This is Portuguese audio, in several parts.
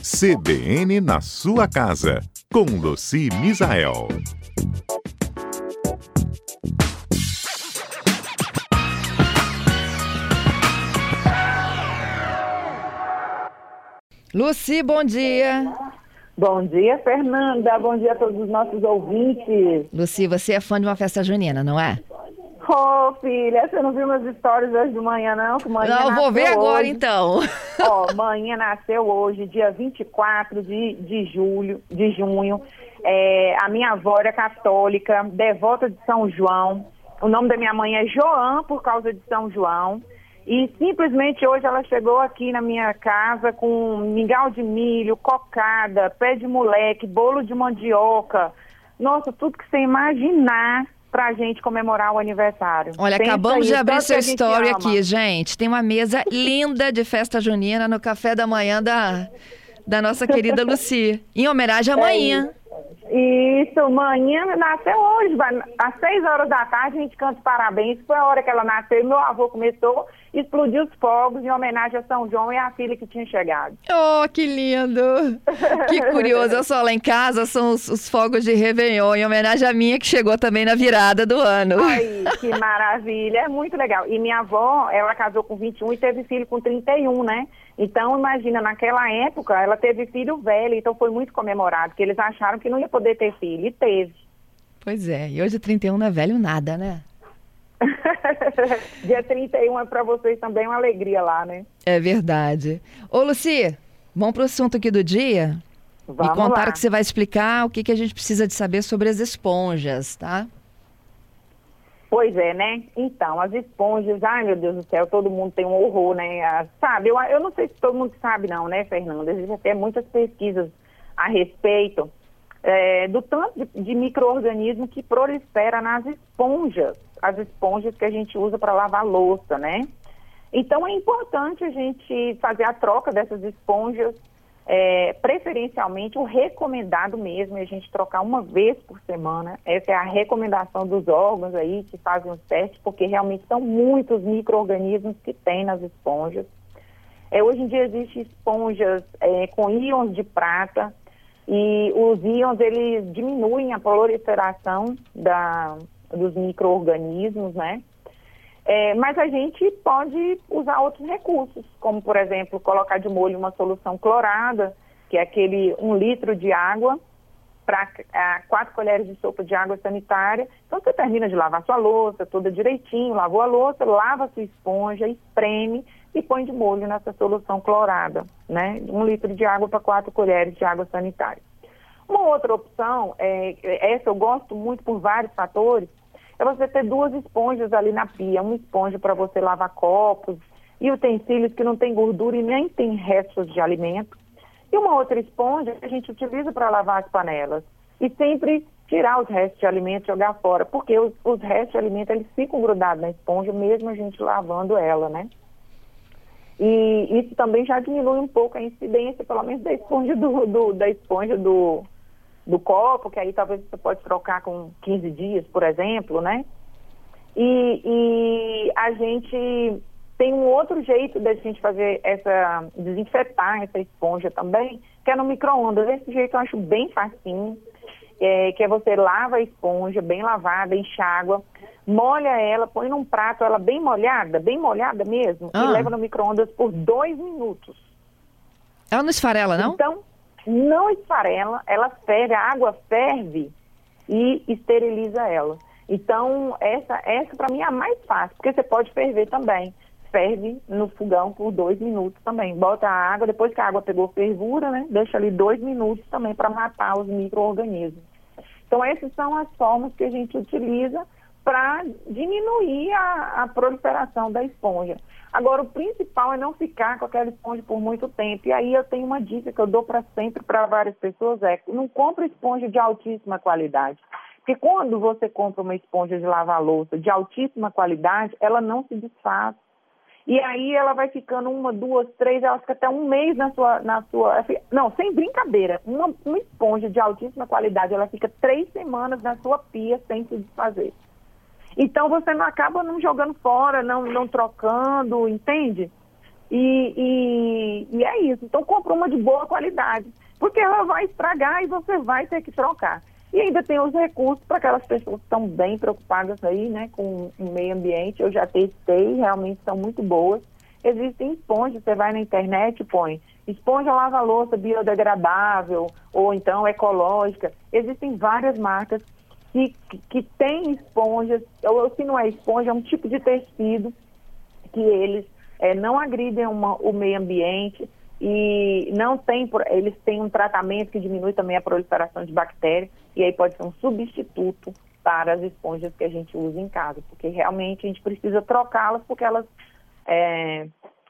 CBN na sua casa, com Luci Misael. Luci, bom dia. Bom dia, Fernanda. Bom dia a todos os nossos ouvintes. Luci, você é fã de uma festa junina, não é? Ô, oh, filha, você não viu meus stories hoje de manhã, não? Que manhã não, vou ver agora hoje. então. Ó, oh, manhã nasceu hoje, dia 24 de, de julho, de junho. É, a minha avó era católica, devota de São João. O nome da minha mãe é João, por causa de São João. E simplesmente hoje ela chegou aqui na minha casa com mingau de milho, cocada, pé de moleque, bolo de mandioca. Nossa, tudo que você imaginar pra gente comemorar o aniversário. Olha, Pensa acabamos de abrir seu a story aqui, gente. Tem uma mesa linda de festa junina no café da manhã da, da nossa querida Luci. Em homenagem à É manhã. Isso, manhã nasceu hoje, às seis horas da tarde a gente canta parabéns, foi a hora que ela nasceu, meu avô começou, explodiu os fogos em homenagem a São João e a filha que tinha chegado. Oh, que lindo! Que curioso. Eu só lá em casa são os, os fogos de Réveillon, em homenagem à minha que chegou também na virada do ano. Ai, que maravilha, é muito legal. E minha avó, ela casou com 21 e teve filho com 31, né? Então, imagina, naquela época, ela teve filho velho, então foi muito comemorado, que eles acharam que não ia poder ter filho, e teve. Pois é, e hoje 31 não é velho nada, né? Dia 31 é para vocês também uma alegria lá, né? É verdade. Ô, Luci, vamos pro assunto aqui do dia? Vamos Me contaram lá. que você vai explicar o que, que a gente precisa de saber sobre as esponjas, tá? Pois é, né? Então, as esponjas, ai meu Deus do céu, todo mundo tem um horror, né? Ah, sabe, eu, eu não sei se todo mundo sabe não, né, Fernanda? Existem até muitas pesquisas a respeito é, do tanto de, de micro-organismo que prolifera nas esponjas, as esponjas que a gente usa para lavar louça, né? Então, é importante a gente fazer a troca dessas esponjas, é, preferencialmente o recomendado mesmo é a gente trocar uma vez por semana. Essa é a recomendação dos órgãos aí que fazem os testes, porque realmente são muitos micro-organismos que tem nas esponjas. É, hoje em dia existem esponjas é, com íons de prata e os íons eles diminuem a proliferação da, dos micro-organismos, né? É, mas a gente pode usar outros recursos, como, por exemplo, colocar de molho uma solução clorada, que é aquele um litro de água para quatro colheres de sopa de água sanitária. Então, você termina de lavar sua louça toda direitinho, lavou a louça, lava a sua esponja, espreme e põe de molho nessa solução clorada, né? Um litro de água para quatro colheres de água sanitária. Uma outra opção, é, essa eu gosto muito por vários fatores, é você ter duas esponjas ali na pia. Uma esponja para você lavar copos e utensílios que não tem gordura e nem tem restos de alimento. E uma outra esponja que a gente utiliza para lavar as panelas. E sempre tirar os restos de alimento e jogar fora, porque os, os restos de alimento eles ficam grudados na esponja, mesmo a gente lavando ela, né? E isso também já diminui um pouco a incidência, pelo menos da esponja do, do- da esponja do, do copo, que aí talvez você pode trocar com 15 dias, por exemplo, né? E, e a gente tem um outro jeito da gente fazer essa, desinfetar essa esponja também, que é no micro-ondas. Esse jeito eu acho bem facinho, é, que é você lava a esponja bem lavada, enxágua, molha ela, põe num prato ela bem molhada, bem molhada mesmo, Ah. e leva no micro-ondas por dois minutos. Ela não esfarela, não? Então, não esfarela, ela ferve, a água ferve e esteriliza ela. Então, essa, essa para mim é a mais fácil, porque você pode ferver também. Ferve no fogão por dois minutos também. Bota a água, depois que a água pegou fervura, né? Deixa ali dois minutos também para matar os micro-organismos. Então, essas são as formas que a gente utiliza para diminuir a, a proliferação da esponja. Agora, o principal é não ficar com aquela esponja por muito tempo. E aí eu tenho uma dica que eu dou para sempre para várias pessoas, é não compre esponja de altíssima qualidade. Porque quando você compra uma esponja de lavar louça de altíssima qualidade, ela não se desfaz. E aí ela vai ficando uma, duas, três, ela fica até um mês na sua. Na sua não, sem brincadeira. Uma, uma esponja de altíssima qualidade, ela fica três semanas na sua pia sem se desfazer. Então você não acaba não jogando fora, não, não trocando, entende? E, e, e é isso. Então compra uma de boa qualidade, porque ela vai estragar e você vai ter que trocar. E ainda tem os recursos para aquelas pessoas que estão bem preocupadas aí, né, com o meio ambiente. Eu já testei, realmente são muito boas. Existem esponjas, você vai na internet e põe esponja lava-louça biodegradável ou então ecológica. Existem várias marcas que, que, que têm esponjas, ou se não é esponja, é um tipo de tecido que eles é, não agridem uma, o meio ambiente e não tem, eles têm um tratamento que diminui também a proliferação de bactérias e aí pode ser um substituto para as esponjas que a gente usa em casa, porque realmente a gente precisa trocá-las porque elas é,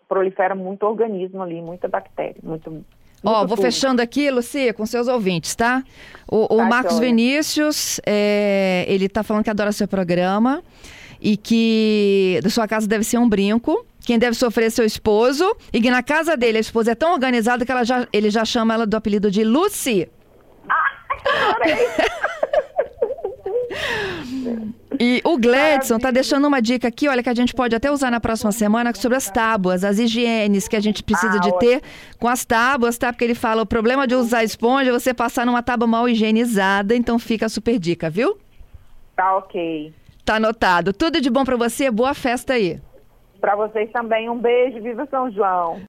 proliferam muito organismo ali, muita bactéria, muito Ó, vou tudo. fechando aqui, Lucia, com seus ouvintes, tá? O, o tá, Marcos Vinícius, é, ele tá falando que adora seu programa e que da sua casa deve ser um brinco. Quem deve sofrer é seu esposo. E que na casa dele a esposa é tão organizada que ela já, ele já chama ela do apelido de Lucy. Ah, E o Gladson tá deixando uma dica aqui, olha, que a gente pode até usar na próxima semana sobre as tábuas, as higienes que a gente precisa ah, de ter com as tábuas, tá? Porque ele fala, o problema de usar esponja é você passar numa tábua mal higienizada, então fica a super dica, viu? Tá ok. Tá anotado. Tudo de bom para você, boa festa aí. Para vocês também, um beijo, viva São João.